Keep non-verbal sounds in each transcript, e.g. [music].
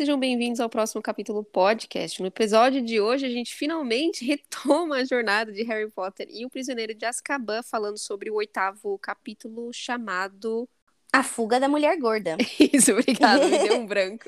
Sejam bem-vindos ao próximo capítulo podcast. No episódio de hoje, a gente finalmente [laughs] retoma a jornada de Harry Potter e o Prisioneiro de Azkaban, falando sobre o oitavo capítulo chamado A Fuga da Mulher Gorda. [laughs] Isso, obrigada, me deu um [laughs] branco.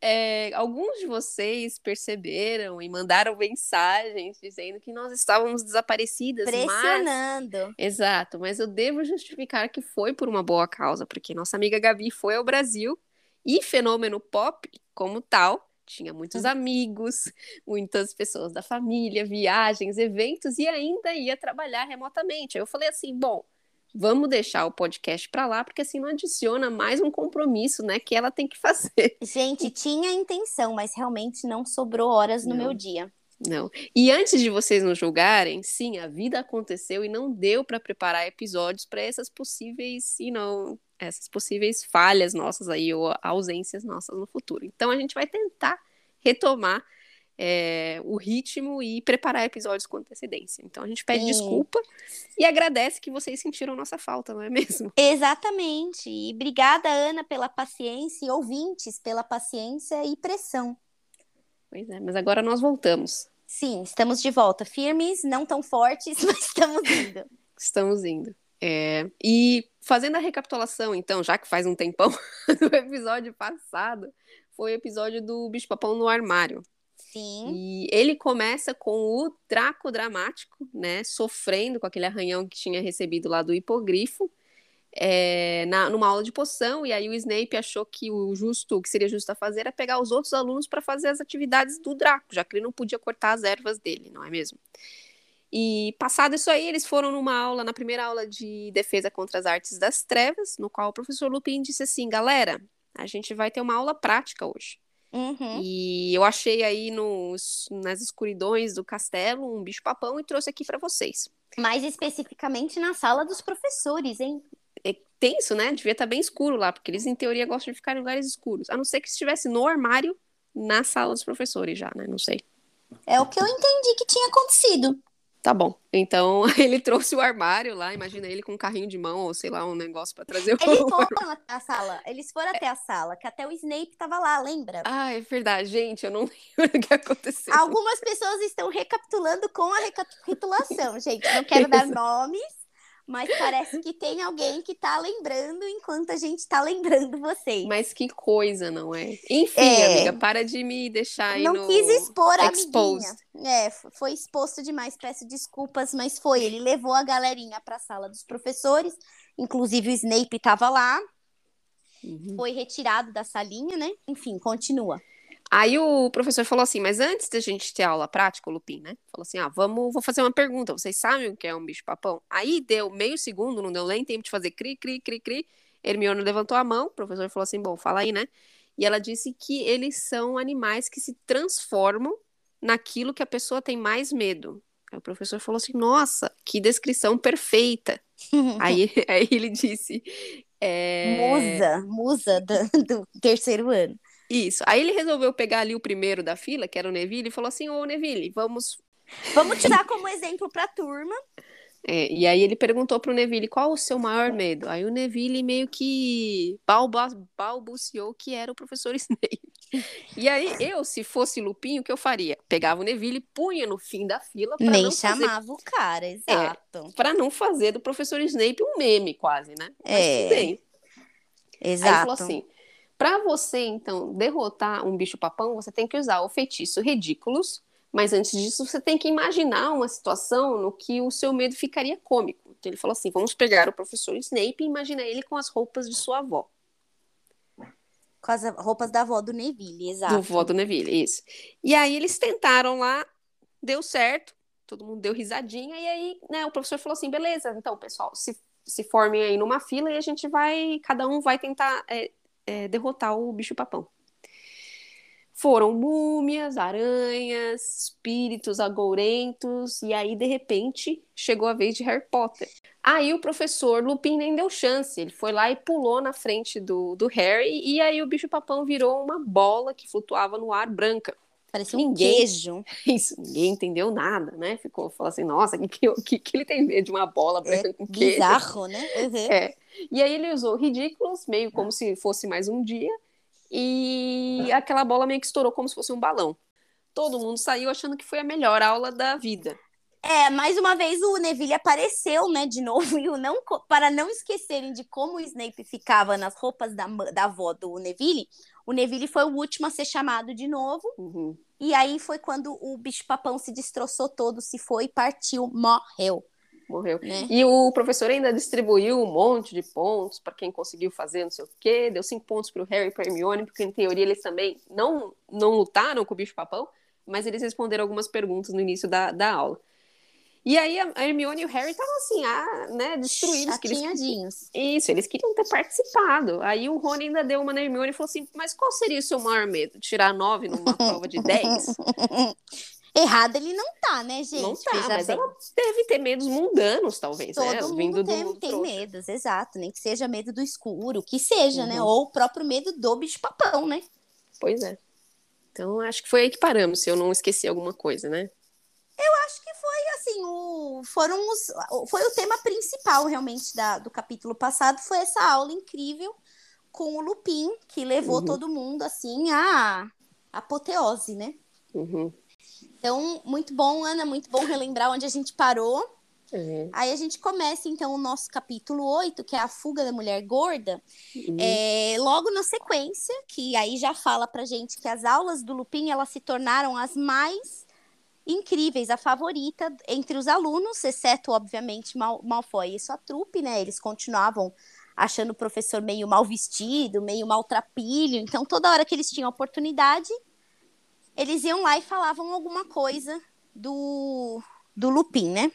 É, alguns de vocês perceberam e mandaram mensagens dizendo que nós estávamos desaparecidas. Pressionando. Mas... Exato, mas eu devo justificar que foi por uma boa causa, porque nossa amiga Gabi foi ao Brasil e fenômeno pop, como tal, tinha muitos amigos, muitas pessoas da família, viagens, eventos e ainda ia trabalhar remotamente. Aí eu falei assim: bom, vamos deixar o podcast para lá, porque assim não adiciona mais um compromisso, né, que ela tem que fazer. [laughs] Gente, tinha intenção, mas realmente não sobrou horas no Não. meu dia. Não. E antes de vocês nos julgarem, sim, a vida aconteceu e não deu para preparar episódios para essas possíveis, you know, essas possíveis falhas nossas aí ou ausências nossas no futuro. Então a gente vai tentar retomar é, o ritmo e preparar episódios com antecedência. Então a gente pede Sim. desculpa e agradece que vocês sentiram nossa falta, não é mesmo? [laughs] Exatamente. E obrigada, Ana, pela paciência e ouvintes pela paciência e pressão. Pois é, mas agora nós voltamos. Sim, estamos de volta. Firmes, não tão fortes, [laughs] mas estamos indo. Estamos indo. É, e fazendo a recapitulação, então, já que faz um tempão [laughs] do episódio passado, foi o episódio do Bicho Papão no armário. Sim. E ele começa com o Draco dramático, né? Sofrendo com aquele arranhão que tinha recebido lá do hipogrifo. é, na, numa aula de poção, e aí o Snape achou que o justo, o que seria justo a fazer era pegar os outros alunos para fazer as atividades do Draco, já que ele não podia cortar as ervas dele, não é mesmo? E passado isso aí, eles foram numa aula, na primeira aula de defesa contra as artes das trevas, no qual o professor Lupin disse assim, galera, a gente vai ter uma aula prática hoje. Uhum. E eu achei aí nos, nas escuridões do castelo um bicho-papão e trouxe aqui para vocês. Mais especificamente na sala dos professores, hein? É tenso, né? Devia estar bem escuro lá, porque eles, em teoria, gostam de ficar em lugares escuros. A não ser que estivesse no armário, na sala dos professores já, né? Não sei. É o que eu entendi que tinha acontecido. Tá bom. Então, [laughs] ele trouxe o armário lá, imagina ele com um carrinho de mão, ou sei lá, um negócio para trazer o Eles [laughs] foram até a sala. Eles foram até a sala, que até o Snape tava lá, lembra? Ah, é verdade, gente, eu não [laughs] lembro o que aconteceu. Algumas pessoas estão recapitulando com a recapitulação, gente. Não quero dar nomes, mas parece que tem alguém que tá lembrando enquanto a gente tá lembrando vocês. Mas que coisa, não é? Enfim, É. amiga, para de me deixar aí Não no... quis expor a exposed. amiguinha. É, foi exposto demais, peço desculpas, mas foi. Ele levou a galerinha pra sala dos professores, inclusive o Snape tava lá, Uhum. foi retirado da salinha, né? Enfim, continua. Aí o professor falou assim, mas antes da gente ter aula prática, o Lupin, né? Falou assim, ah, vamos, vou fazer uma pergunta. Vocês sabem o que é um bicho-papão? Aí deu meio segundo, não deu nem tempo de fazer cri, cri, cri, cri. Hermione levantou a mão, o professor falou assim, bom, fala aí, né? E ela disse que eles são animais que se transformam naquilo que a pessoa tem mais medo. Aí o professor falou assim, nossa, que descrição perfeita. [laughs] Aí, aí ele disse... é, Musa, musa do, do terceiro ano. Isso. Aí ele resolveu pegar ali o primeiro da fila, que era o Neville, e falou assim: Ô Neville, vamos. Vamos te dar como exemplo pra turma. É, e aí ele perguntou pro Neville qual o seu maior medo. Aí o Neville meio que balbuciou que era o professor [laughs] Snape. E aí eu, se fosse Lupin, o que eu faria? Pegava o Neville, punha no fim da fila pra Nem não fazer É. chamava o cara, exato. para não fazer do professor Snape um meme quase, né? Mas É, tudo bem. Aí ele Exato. falou assim: para você, então, derrotar um bicho-papão, você tem que usar o feitiço ridículos, mas antes disso, você tem que imaginar uma situação no que o seu medo ficaria cômico. Então ele falou assim: vamos pegar o professor Snape e imaginar ele com as roupas de sua avó, Com as roupas da avó do Neville, exato. do vó do Neville, isso. E aí eles tentaram lá, deu certo, todo mundo deu risadinha, e aí, né, o professor falou assim: beleza, então, pessoal, se, se formem aí numa fila e a gente vai, cada um vai tentar é, é, derrotar o bicho-papão. Foram múmias, aranhas, espíritos agourentos, e aí, de repente, chegou a vez de Harry Potter. Aí o professor Lupin nem deu chance, ele foi lá e pulou na frente do, do Harry, e aí o bicho-papão virou uma bola que flutuava no ar branca. Parecia um Ninguém- queijo. [laughs] Isso, ninguém entendeu nada, né? Ficou, falou assim, nossa, que, que, que, ele tem medo de uma bola branca com queijo? Bizarro, né? Uhum. É. E aí ele usou ridículos, meio como se fosse mais um dia. e aquela bola meio que estourou como se fosse um balão. Todo mundo saiu achando que foi a melhor aula da vida. É, mais uma vez o Neville apareceu, né, de [laughs] novo, e o não, para não esquecerem de como o Snape ficava nas roupas da, da avó do Neville, o Neville foi o último a ser chamado de novo. Uhum. E aí foi quando o bicho-papão se destroçou todo, se foi, partiu, morreu. Morreu. Né? E o professor ainda distribuiu um monte de pontos para quem conseguiu fazer não sei o quê. Deu cinco pontos para o Harry e para Hermione, porque em teoria eles também não, não lutaram com o bicho-papão, mas eles responderam algumas perguntas no início da, da aula. E aí a Hermione e o Harry estavam assim, ah, né, destruídos. Que eles... Isso, eles queriam ter participado. Aí o Rony ainda deu uma na Hermione e falou assim, mas qual seria o seu maior medo? Tirar nove numa [laughs] prova de dez? [laughs] Errado ele não tá, né, gente? Não tá, mas bem. ela deve ter medos mundanos, talvez, Todo né? mundo Vindo tem, do tem medos, exato. Nem que seja medo do escuro, que seja, né? uhum. né? Ou o próprio medo do bicho-papão, né? Pois é. Então, acho que foi aí que paramos, se eu não esqueci alguma coisa, né? Eu acho que foi assim, o, foram os, foi o tema principal realmente da, do capítulo passado, foi essa aula incrível com o Lupin, que levou uhum. todo mundo assim à apoteose, né? Uhum. Então, muito bom, Ana, muito bom relembrar onde a gente parou. Uhum. Aí a gente começa, então, o nosso capítulo 8, que é a fuga da mulher gorda, uhum. é, logo na sequência, que aí já fala pra gente que as aulas do Lupin, elas se tornaram as mais incríveis, a favorita entre os alunos, exceto, obviamente, Mal Malfoy e sua trupe, né? Eles continuavam achando o professor meio mal vestido, meio maltrapilho. Então, toda hora que eles tinham oportunidade, eles iam lá e falavam alguma coisa do, do Lupin, né?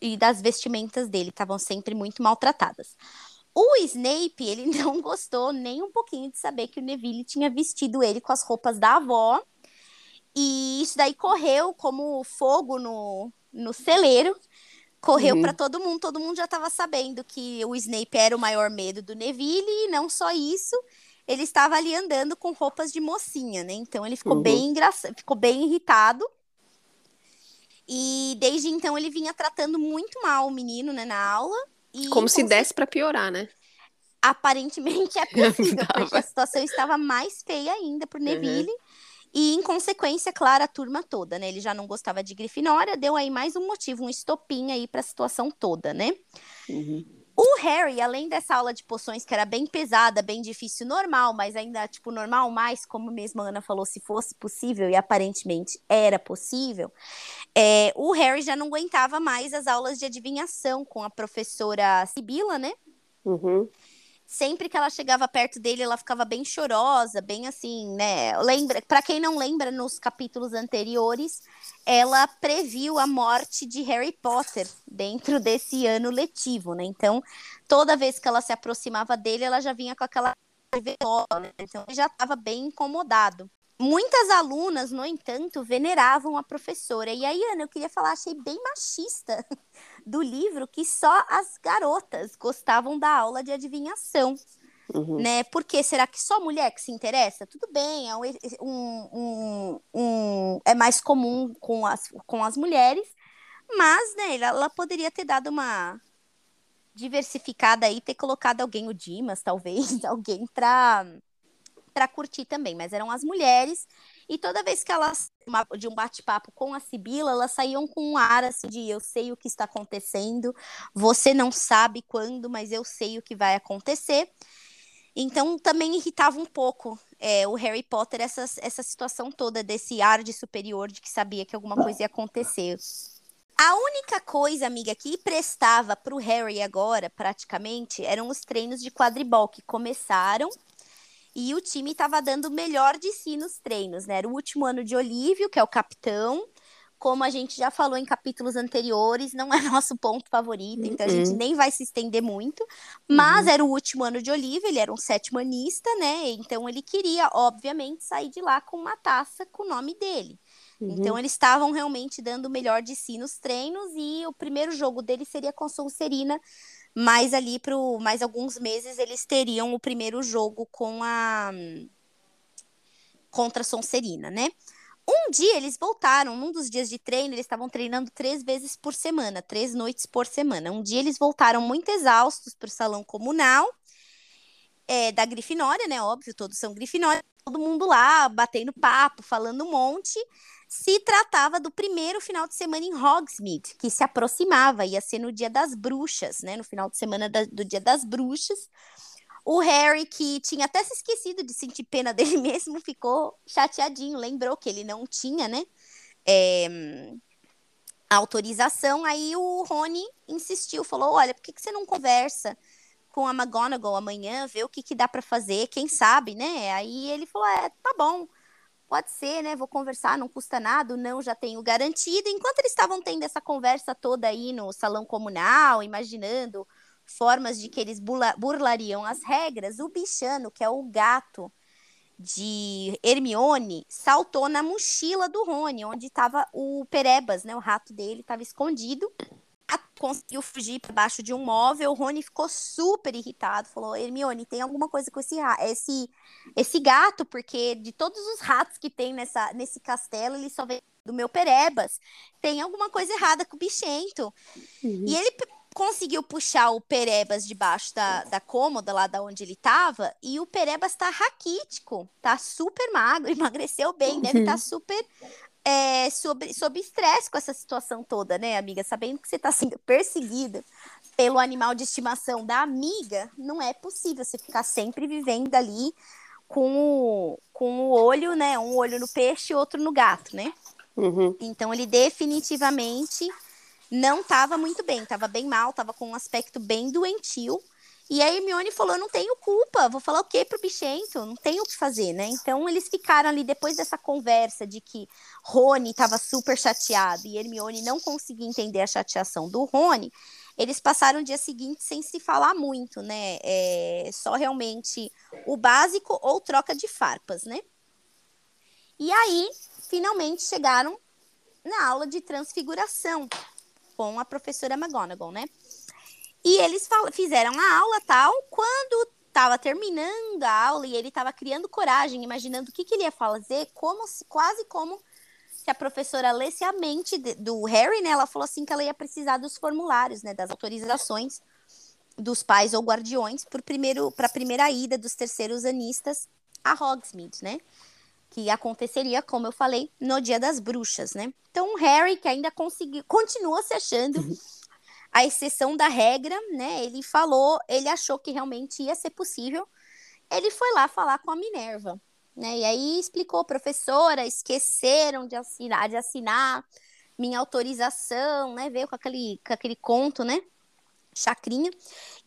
E das vestimentas dele, estavam sempre muito maltratadas. O Snape, ele [laughs] não gostou nem um pouquinho de saber que o Neville tinha vestido ele com as roupas da avó e isso daí correu como fogo no, no celeiro. Correu uhum. para todo mundo, todo mundo já estava sabendo que o Snape era o maior medo do Neville, e não só isso, ele estava ali andando com roupas de mocinha, né? Então ele ficou uhum. bem engraçado, ficou bem irritado. E desde então ele vinha tratando muito mal o menino, né, na aula. como se desse para piorar, né? Aparentemente é [laughs] possível, porque a situação estava mais feia ainda pro uhum. Neville. Uhum. E, em consequência, claro, a turma toda, né? Ele já não gostava de Grifinória, deu aí mais um motivo, um estopim aí para a situação toda, né? Uhum. O Harry, além dessa aula de poções que era bem pesada, bem difícil, normal, mas ainda, tipo, normal mais, como mesmo a Ana falou, se fosse possível, e aparentemente era possível, é, o Harry já não aguentava mais as aulas de adivinhação com a professora Sibila, né? Uhum sempre que ela chegava perto dele, ela ficava bem chorosa, bem assim, né? Lembra, para quem não lembra, nos capítulos anteriores, ela previu a morte de Harry Potter dentro desse ano letivo, né? Então, toda vez que ela se aproximava dele, ela já vinha com aquela né? Então, ele já estava bem incomodado. Muitas alunas, no entanto, veneravam a professora. E aí, Ana, eu queria falar, achei bem machista do livro que só as garotas gostavam da aula de adivinhação. Uhum. Né? Porque será que só mulher que se interessa? Tudo bem, é, um, um, um, é mais comum com as, com as mulheres, mas né, ela poderia ter dado uma diversificada aí, ter colocado alguém, o Dimas, talvez, [laughs] alguém para para curtir também, mas eram as mulheres. E toda vez que elas, de um bate-papo com a Sibila, elas saíam com um ar assim de eu sei o que está acontecendo, você não sabe quando, mas eu sei o que vai acontecer. Então também irritava um pouco é, o Harry Potter essa, essa situação toda desse ar de superior de que sabia que alguma coisa ia acontecer. A única coisa, amiga, que prestava para o Harry agora, praticamente, eram os treinos de quadribol que começaram e o time estava dando o melhor de si nos treinos, né? Era o último ano de Olívio, que é o capitão. Como a gente já falou em capítulos anteriores, não é [laughs] nosso ponto favorito, então a gente uhum. nem vai se estender muito. Mas uhum. era o último ano de Olívio, ele era um sétimo anista, né? Então ele queria, obviamente, sair de lá com uma taça com o nome dele. Uhum. Então eles estavam realmente dando o melhor de si nos treinos e o primeiro jogo dele seria com Sonserina mas ali para mais alguns meses eles teriam o primeiro jogo com a contra a Sonserina, né? Um dia eles voltaram, num dos dias de treino, eles estavam treinando três vezes por semana, três noites por semana. Um dia eles voltaram muito exaustos para o salão comunal é, da Grifinória, né? Óbvio, todos são Grifinória. Todo mundo lá, batendo papo, falando um monte. Se tratava do primeiro final de semana em Hogsmeade, que se aproximava, ia ser no Dia das Bruxas, né? No final de semana da, do Dia das Bruxas. O Harry, que tinha até se esquecido de sentir pena [laughs] dele mesmo, ficou chateadinho, lembrou que ele não tinha, né? É, autorização. Aí o Rony insistiu, falou: Olha, por que, que você não conversa com a McGonagall amanhã, ver o que, que dá para fazer, quem sabe, né? Aí ele falou: É, tá bom. Pode ser, né? Vou conversar, não custa nada, não já tenho garantido. Enquanto eles estavam tendo essa conversa toda aí no salão comunal, imaginando formas de que eles burlariam as regras, o bichano, que é o gato de Hermione saltou na mochila do Rony, onde estava o Perebas, né? O rato dele estava escondido. Conseguiu fugir para baixo de um móvel. O Rony ficou super irritado. Falou: Hermione, tem alguma coisa com esse, esse, esse gato, porque de todos os ratos que tem nessa, nesse castelo, ele só vem do meu Perebas. Tem alguma coisa errada com o bichento. Uhum. E ele conseguiu puxar o Perebas debaixo da, da cômoda, lá da onde ele tava, e o Perebas tá raquítico, tá super magro, [laughs] emagreceu bem, deve estar tá uhum. super é, sob, sob estresse com essa situação toda, né, amiga? Sabendo que você tá sendo perseguida pelo animal de estimação da amiga, não é possível você ficar sempre vivendo ali com o, com o olho, né? Um olho no peixe e outro no gato, né? Uhum. Então ele definitivamente não estava muito bem, estava bem mal, estava com um aspecto bem doentio. E a Hermione falou: não tenho culpa, vou falar o quê pro bichento? Não tenho o que fazer, né? Então eles ficaram ali depois dessa conversa de que Rony estava super chateado e Hermione não conseguia entender a chateação do Rony. Eles passaram o dia seguinte sem se falar muito, né? É, só realmente o básico ou troca de farpas, né? E aí, finalmente chegaram na aula de transfiguração, com a professora McGonagall, né? E eles fizeram a aula tal, quando estava terminando a aula e ele estava criando coragem, imaginando o que, que ele ia fazer, como se, quase como se a professora lesse a mente de, do Harry, né? Ela falou assim que ela ia precisar dos formulários, né? Das autorizações dos pais ou guardiões para primeiro para a primeira ida dos terceiros anistas a Hogsmeade, né? que aconteceria, como eu falei, no Dia das Bruxas, né? Então, o Harry, que ainda conseguiu, continua se achando [laughs] a exceção da regra, né? Ele falou, ele achou que realmente ia ser possível. Ele foi lá falar com a Minerva, né? E aí explicou, professora, esqueceram de assinar, de assinar minha autorização, né? Veio com aquele, com aquele conto, né? Chacrinha.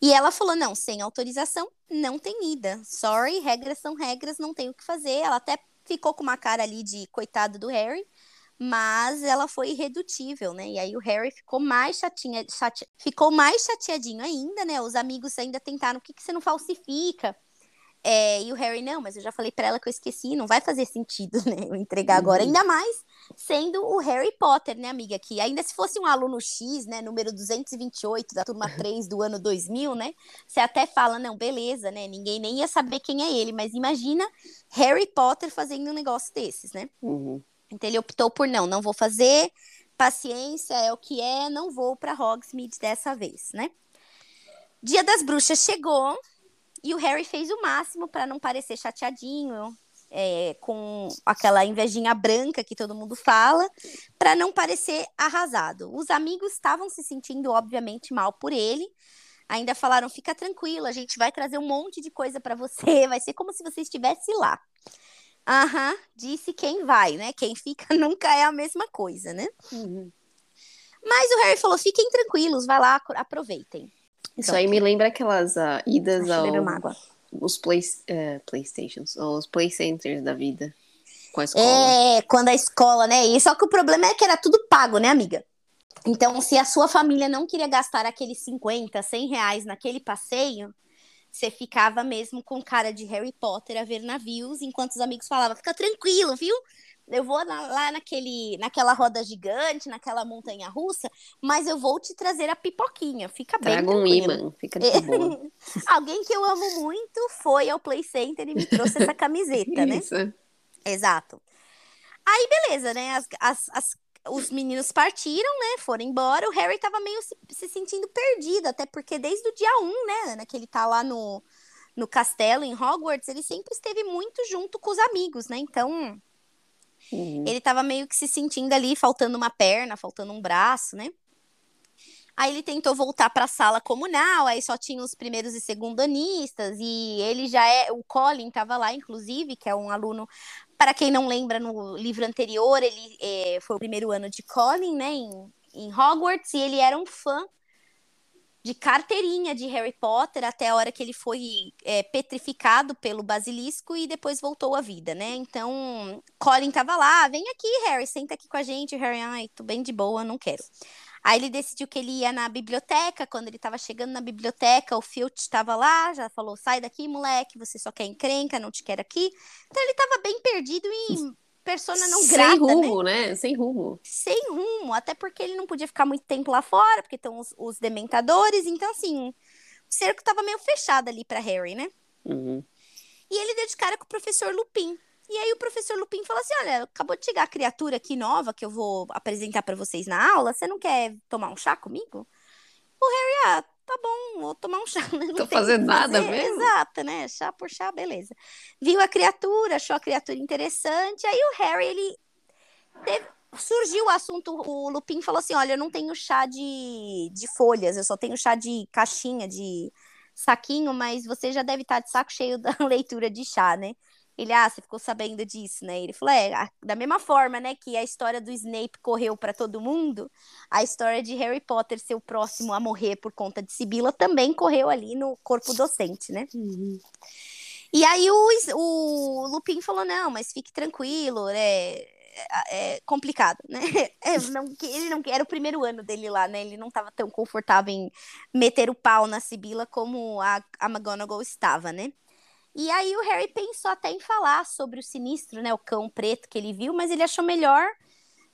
E ela falou: não, sem autorização não tem ida. Sorry, regras são regras, não tem o que fazer. Ela até ficou com uma cara ali de coitado do Harry, mas ela foi irredutível, né? E aí o Harry ficou mais chatinha, chate... ficou mais chateadinho ainda, né? Os amigos ainda tentaram, o que, que você não falsifica? É, e o Harry, não, mas eu já falei para ela que eu esqueci, não vai fazer sentido, [laughs] né? Eu entregar agora, uhum. ainda mais sendo o Harry Potter, né, amiga? Que ainda se fosse um aluno X, né, número 228 da turma 3 do ano 2000, né? Você até fala, não, beleza, né? Ninguém nem ia saber quem é ele, mas imagina Harry Potter fazendo um negócio desses, né? Uhum. Então ele optou por não, não vou fazer, paciência é o que é, não vou para Hogsmeade dessa vez, né? Dia das Bruxas chegou, e o Harry fez o máximo para não parecer chateadinho, é, com aquela invejinha branca que todo mundo fala, para não parecer arrasado. Os amigos estavam se sentindo, obviamente, mal por ele. Ainda falaram: fica tranquilo, a gente vai trazer um monte de coisa para você, [laughs] vai ser como se você estivesse lá. Aham, disse quem vai, né? Quem fica [laughs] nunca é a mesma coisa, né? Uhum. Mas o Harry falou: fiquem tranquilos, vai lá, aproveitem. Isso aí me lembra aquelas uh, idas ao... Os play, uh, Playstations, os Play Centers da vida. Com a escola. É, quando a escola, né? E só que o problema é que era tudo pago, né, amiga? Então, se a sua família não queria gastar aqueles 50, 100 reais naquele passeio, você ficava mesmo com cara de Harry Potter a ver navios, enquanto os amigos falavam, fica tranquilo, viu? eu vou lá naquele, naquela roda gigante, naquela montanha russa, mas eu vou te trazer a pipoquinha. Fica bem. Traga um imã, fica de boa. [laughs] Alguém que eu amo muito foi ao Play Center e me trouxe essa camiseta, né? [laughs] Isso. Exato. Aí, beleza, né? As, as, as, os meninos partiram, né? Foram embora. O Harry tava meio se, se, sentindo perdido, até porque desde o dia 1, né, Ana, que ele tá lá no, no castelo, em Hogwarts, ele sempre esteve muito junto com os amigos, né? Então, uhum. ele estava meio que se sentindo ali, faltando uma perna, faltando um braço, né? Aí ele tentou voltar para a sala comunal, aí só tinha os primeiros e segundanistas, e ele já é. O Colin estava lá, inclusive, que é um aluno. Para quem não lembra, no livro anterior, ele é, foi o primeiro ano de Colin, né, em, em Hogwarts, e ele era um fã de carteirinha de Harry Potter até a hora que ele foi é, petrificado pelo basilisco e depois voltou à vida, né? Então, Colin tava lá, vem aqui, Harry, senta aqui com a gente. Harry, ai, tô bem de boa, não quero. Aí ele decidiu que ele ia na biblioteca. Quando ele estava chegando na biblioteca, o Filch estava lá, já falou: sai daqui, moleque, você só quer encrenca, não te quero aqui. Então ele estava bem perdido em persona não grata. Sem rumo, né? né? Sem rumo. Sem rumo, até porque ele não podia ficar muito tempo lá fora, porque estão os, os dementadores. Então, assim, o cerco estava meio fechado ali para Harry, né? Uhum. E ele deu de cara com o professor Lupin. E aí o professor Lupin falou assim: olha, acabou de chegar a criatura aqui nova que eu vou apresentar para vocês na aula. Você não quer tomar um chá comigo? O Harry, ah, tá bom, vou tomar um chá. [laughs] Não Tô fazendo nada mesmo? Exato, né? Chá por chá, beleza. Viu a criatura, achou a criatura interessante. Aí o Harry, ele teve... surgiu o assunto, o Lupin falou assim: olha, eu não tenho chá de, de folhas, eu só tenho chá de caixinha, de saquinho, mas você já deve estar de saco cheio [laughs] da leitura de chá, né? Ele, ah, você ficou sabendo disso, né? Ele falou, é, da mesma forma, né, que a história do Snape correu para todo mundo, a história de Harry Potter ser o próximo a morrer por conta de Sibila também correu ali no corpo docente, né? Uhum. E aí o, o Lupin falou, não, mas fique tranquilo, é, é complicado, né? [laughs] É, não, ele não era o primeiro ano dele lá, né? Ele não estava tão confortável em meter o pau na Sibila como a, a McGonagall estava, né? E aí o Harry pensou até em falar sobre o sinistro, né, o cão preto que ele viu, mas ele achou melhor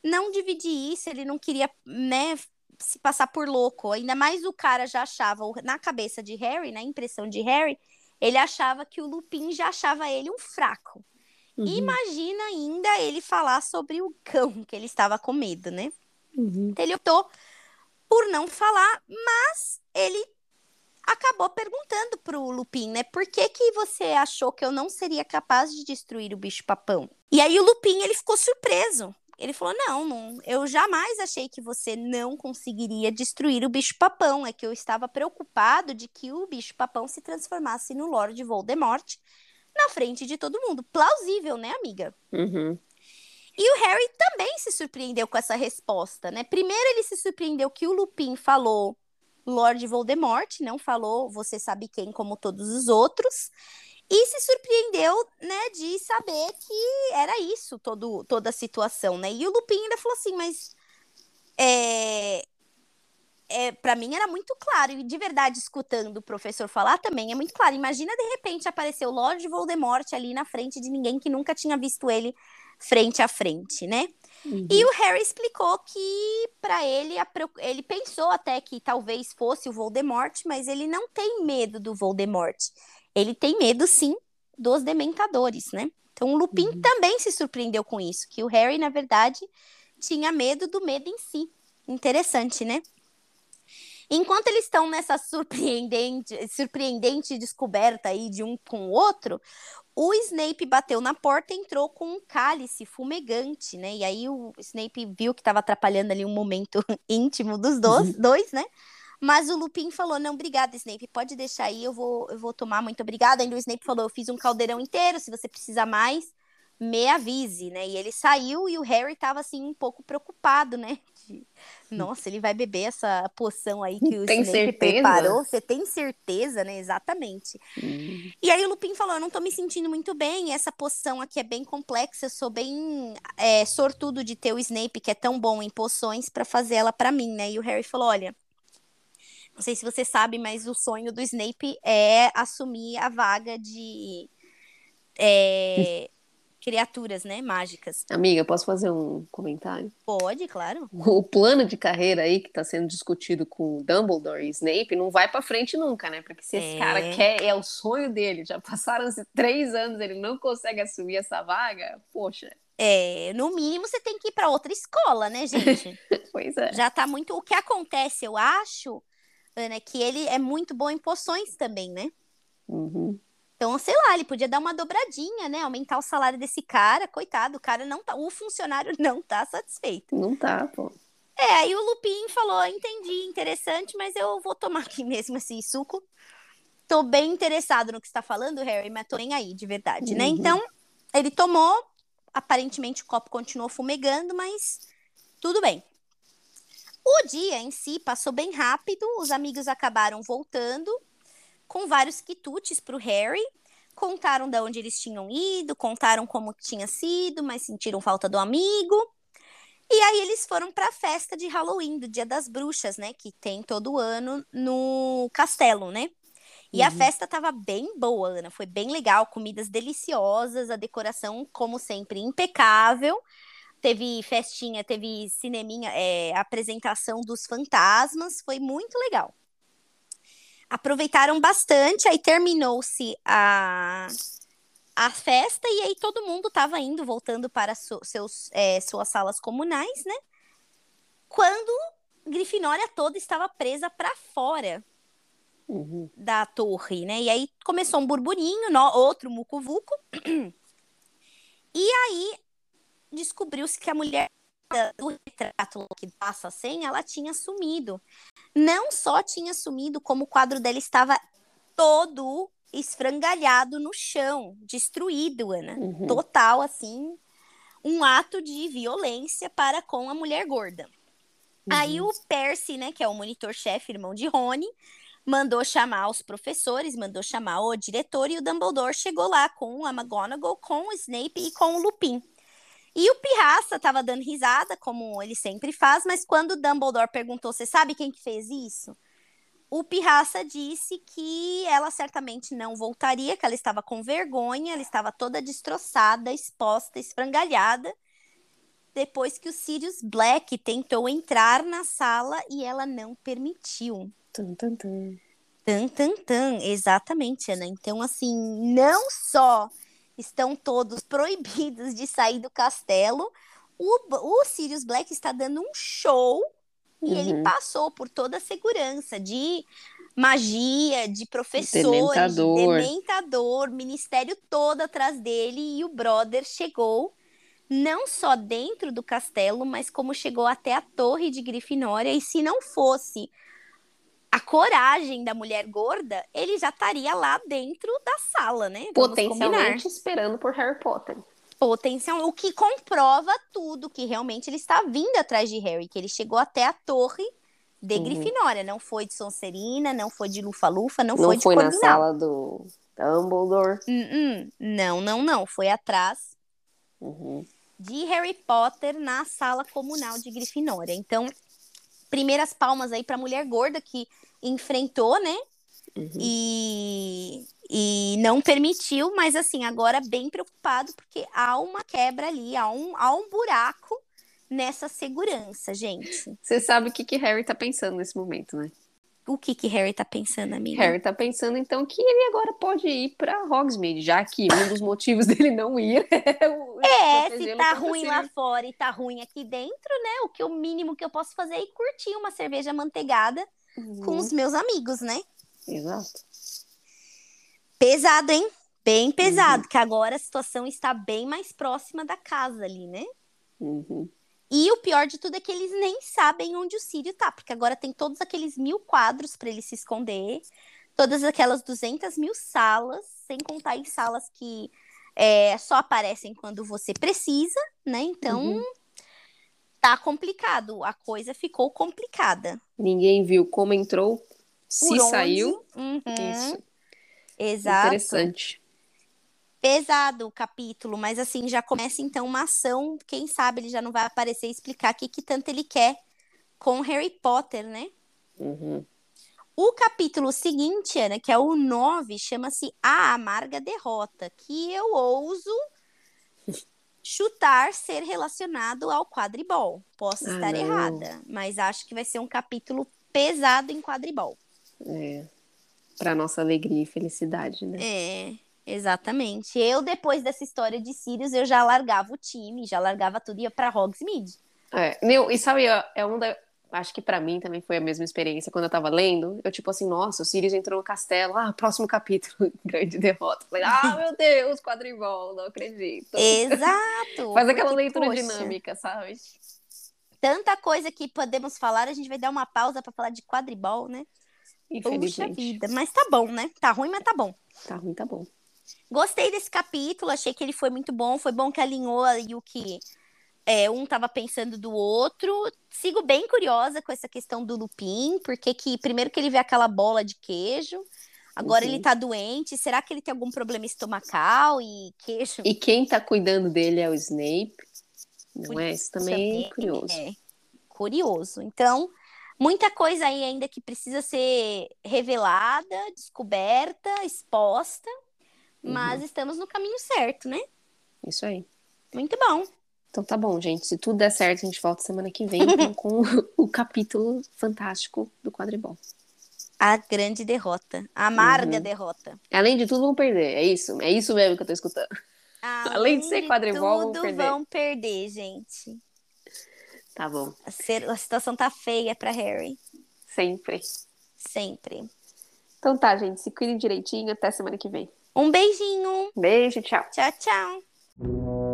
não dividir isso, ele não queria, né, se passar por louco. Ainda mais o cara já achava na cabeça de Harry, na impressão de Harry, ele achava que o Lupin já achava ele um fraco. Uhum. Imagina ainda ele falar sobre o cão que ele estava com medo, né? Uhum. Então ele optou por não falar, mas ele acabou perguntando pro Lupin, né? Por que que você achou que eu não seria capaz de destruir o bicho-papão? E aí o Lupin, ele ficou surpreso. Ele falou: não, não, eu jamais achei que você não conseguiria destruir o bicho-papão. É que eu estava preocupado de que o bicho-papão se transformasse no Lord Voldemort na frente de todo mundo. Plausível, né, amiga? Uhum. E o Harry também se surpreendeu com essa resposta, né? Primeiro ele se surpreendeu que o Lupin falou Lord Voldemort, não falou você sabe quem como todos os outros. E se surpreendeu, né, de saber que era isso, todo, toda a situação, né? E o Lupin ainda falou assim, mas é, é, para mim era muito claro, e de verdade, escutando o professor falar também, é muito claro. Imagina de repente aparecer o Lord Voldemort ali na frente de ninguém que nunca tinha visto ele frente a frente, né? Uhum. E o Harry explicou que para ele ele pensou até que talvez fosse o Voldemort, mas ele não tem medo do Voldemort. Ele tem medo sim dos dementadores, né? Então o Lupin uhum. também se surpreendeu com isso, que o Harry na verdade tinha medo do medo em si. Interessante, né? Enquanto eles estão nessa surpreendente, surpreendente descoberta aí de um com o outro, o Snape bateu na porta e entrou com um cálice fumegante, né? E aí o Snape viu que estava atrapalhando ali um momento [laughs] íntimo dos dois, uhum. dois, né? Mas o Lupin falou: não, obrigada, Snape, pode deixar aí, eu vou, eu vou tomar, muito obrigada. Ainda o Snape falou: eu fiz um caldeirão inteiro, se você precisar mais, me avise, né? E ele saiu e o Harry tava assim um pouco preocupado, né? De, Nossa, ele vai beber essa poção aí que o tem Snape certeza? preparou. Você tem certeza, né? Exatamente. Hum. E aí o Lupin falou: eu não tô me sentindo muito bem. Essa poção aqui é bem complexa. Eu sou bem é, sortudo de ter o Snape, que é tão bom em poções, para fazer ela para mim, né? E o Harry falou: olha. Não sei se você sabe, mas o sonho do Snape é assumir a vaga de é, criaturas, né, mágicas. Amiga, posso fazer um comentário? Pode, claro. O plano de carreira aí que está sendo discutido com Dumbledore e Snape não vai para frente nunca, né? Porque se esse é. cara quer, é o sonho dele, já passaram-se três anos, ele não consegue assumir essa vaga, poxa. É, no mínimo você tem que ir para outra escola, né, gente? [laughs] pois é. Já tá muito. O que acontece, eu acho, Ana, é que ele é muito bom em poções também, né? Uhum. Então, sei lá, ele podia dar uma dobradinha, né? Aumentar o salário desse cara. Coitado, o cara não tá. O funcionário [laughs] não tá satisfeito. Não tá, pô. É, aí o Lupin falou: entendi, interessante, mas eu vou tomar aqui mesmo esse suco. Tô bem interessado no que está falando, Harry, mas tô nem aí, de verdade, né? Uhum. Então, ele tomou. Aparentemente o copo continuou fumegando, mas tudo bem. O dia em si passou bem rápido, os amigos acabaram voltando com vários quitutes para o Harry. Contaram de onde eles tinham ido, contaram como tinha sido, mas sentiram falta do amigo. E aí eles foram para a festa de Halloween, do Dia das Bruxas, né? Que tem todo ano no castelo, né? E a Uhum. festa tava bem boa, Ana. Foi bem legal, comidas deliciosas, a decoração, como sempre, impecável. Teve festinha, teve cineminha, é, apresentação dos fantasmas, foi muito legal. Aproveitaram bastante, aí terminou-se a, a festa e aí todo mundo estava indo, voltando para seus, é, suas salas comunais, né? Quando Grifinória toda estava presa para fora Uhum. da torre, né? E aí começou um burburinho, no- outro mucuvuco. [clears throat] E aí descobriu-se que a mulher do retrato que passa senha, ela tinha sumido. Não só tinha sumido, como o quadro dela estava todo esfrangalhado no chão, destruído, Ana. Uhum. Total, assim, um ato de violência para com a mulher gorda. Aí o Percy, né, que é o monitor-chefe, irmão de Rony, mandou chamar os professores, mandou chamar o diretor e o Dumbledore chegou lá com a McGonagall, com o Snape e com o Lupin. E o Pirraça tava dando risada, como ele sempre faz, mas quando o Dumbledore perguntou, você sabe quem que fez isso? O Pirraça disse que ela certamente não voltaria, que ela estava com vergonha, ela estava toda destroçada, exposta, esfrangalhada, depois que o Sirius Black tentou entrar na sala e ela não permitiu. Tum, tum, tum. Tan, tan, tan, exatamente, Ana. Então, assim, não só estão todos [laughs] proibidos de sair do castelo, o, o Sirius Black está dando um show e ele Uhum. passou por toda a segurança de magia, de professores, Dementador. de dementador, ministério todo atrás dele e o brother chegou não só dentro do castelo, mas como chegou até a torre de Grifinória e se não fosse a coragem da mulher gorda, ele já estaria lá dentro da sala, né? Vamos combinar. Potencialmente esperando por Harry Potter. Potencial, o que comprova tudo que realmente ele está vindo atrás de Harry, que ele chegou até a torre de Uhum. Grifinória, não foi de Sonserina, não foi de Lufa-Lufa, não, Não foi de foi na Corvinal. sala do Dumbledore. Hum, hum. Não, não, não, foi atrás Uhum. de Harry Potter na sala comunal de Grifinória. Então, primeiras palmas aí para mulher gorda que enfrentou, né? Uhum. E, e não permitiu, mas assim, agora bem preocupado, porque há uma quebra ali, há um, há um buraco nessa segurança, gente. Você sabe o que, que Harry tá pensando nesse momento, né? O que que Harry tá pensando, amiga? Harry tá pensando, então, que ele agora pode ir pra Hogsmeade, já que um dos motivos [laughs] dele não ir é o É, se tá ruim lá fora e tá ruim aqui dentro, né? O que o mínimo que eu posso fazer é ir curtir uma cerveja manteigada com Uhum. os meus amigos, né? Exato. Pesado, hein? Bem pesado, Uhum. que agora a situação está bem mais próxima da casa ali, né? Uhum. E o pior de tudo é que eles nem sabem onde o Sírio tá, porque agora tem todos aqueles mil quadros para ele se esconder, todas aquelas 200 mil salas, sem contar em salas que é, só aparecem quando você precisa, né? Então Uhum. Tá complicado, a coisa ficou complicada. Ninguém viu como entrou, se onde? saiu. Uhum, Isso. Exato. Interessante. pesado o capítulo, mas assim, já começa então uma ação, quem sabe ele já não vai aparecer e explicar o que, que tanto ele quer com Harry Potter, né? Uhum. O capítulo seguinte, Ana, que é o 9, chama-se A Amarga Derrota, que eu ouso chutar ser relacionado ao quadribol. Posso Ah, estar não. errada, mas acho que vai ser um capítulo pesado em quadribol. É. Pra nossa alegria e felicidade, né? É, exatamente. Eu, depois dessa história de Sirius, eu já largava o time, já largava tudo e ia pra Hogsmeade. É, meu, e sabe, ó, é um da... acho que para mim também foi a mesma experiência quando eu tava lendo. Eu, tipo assim, nossa, o Sirius entrou no castelo. Ah, próximo capítulo, [laughs] grande derrota. Falei, ah, [laughs] meu Deus, quadribol, não acredito. Exato. [laughs] Faz aquela porque, leitura poxa, dinâmica, sabe? Tanta coisa que podemos falar, a gente vai dar uma pausa pra falar de quadribol, né? Puxa vida. Mas tá bom, né? Tá ruim, mas tá bom. Tá ruim, tá bom. Gostei desse capítulo, achei que ele foi muito bom. Foi bom que alinhou aí o que é, um tava pensando do outro. Sigo bem curiosa com essa questão do Lupin, porque que primeiro que ele vê aquela bola de queijo, agora Uhum. ele tá doente. Será que ele tem algum problema estomacal e queijo? E quem tá cuidando dele é o Snape. Não é? Isso também é curioso. É curioso. Então, muita coisa aí ainda que precisa ser revelada, descoberta, exposta, Uhum. mas estamos no caminho certo, né? Isso aí. Muito bom. Então tá bom, gente. Se tudo der certo, a gente volta semana que vem então, com [laughs] o capítulo fantástico do quadribol. A grande derrota, a amarga Uhum. derrota. Além de tudo, vão perder. É isso? É isso mesmo que eu tô escutando. [laughs] Além de ser quadribol, vão tudo perder. vão perder, gente. Tá bom. A situação tá feia pra Harry, Sempre. sempre. Então tá, gente. Se cuidem direitinho. Até semana que vem. Um beijinho. Beijo, tchau. Tchau, tchau.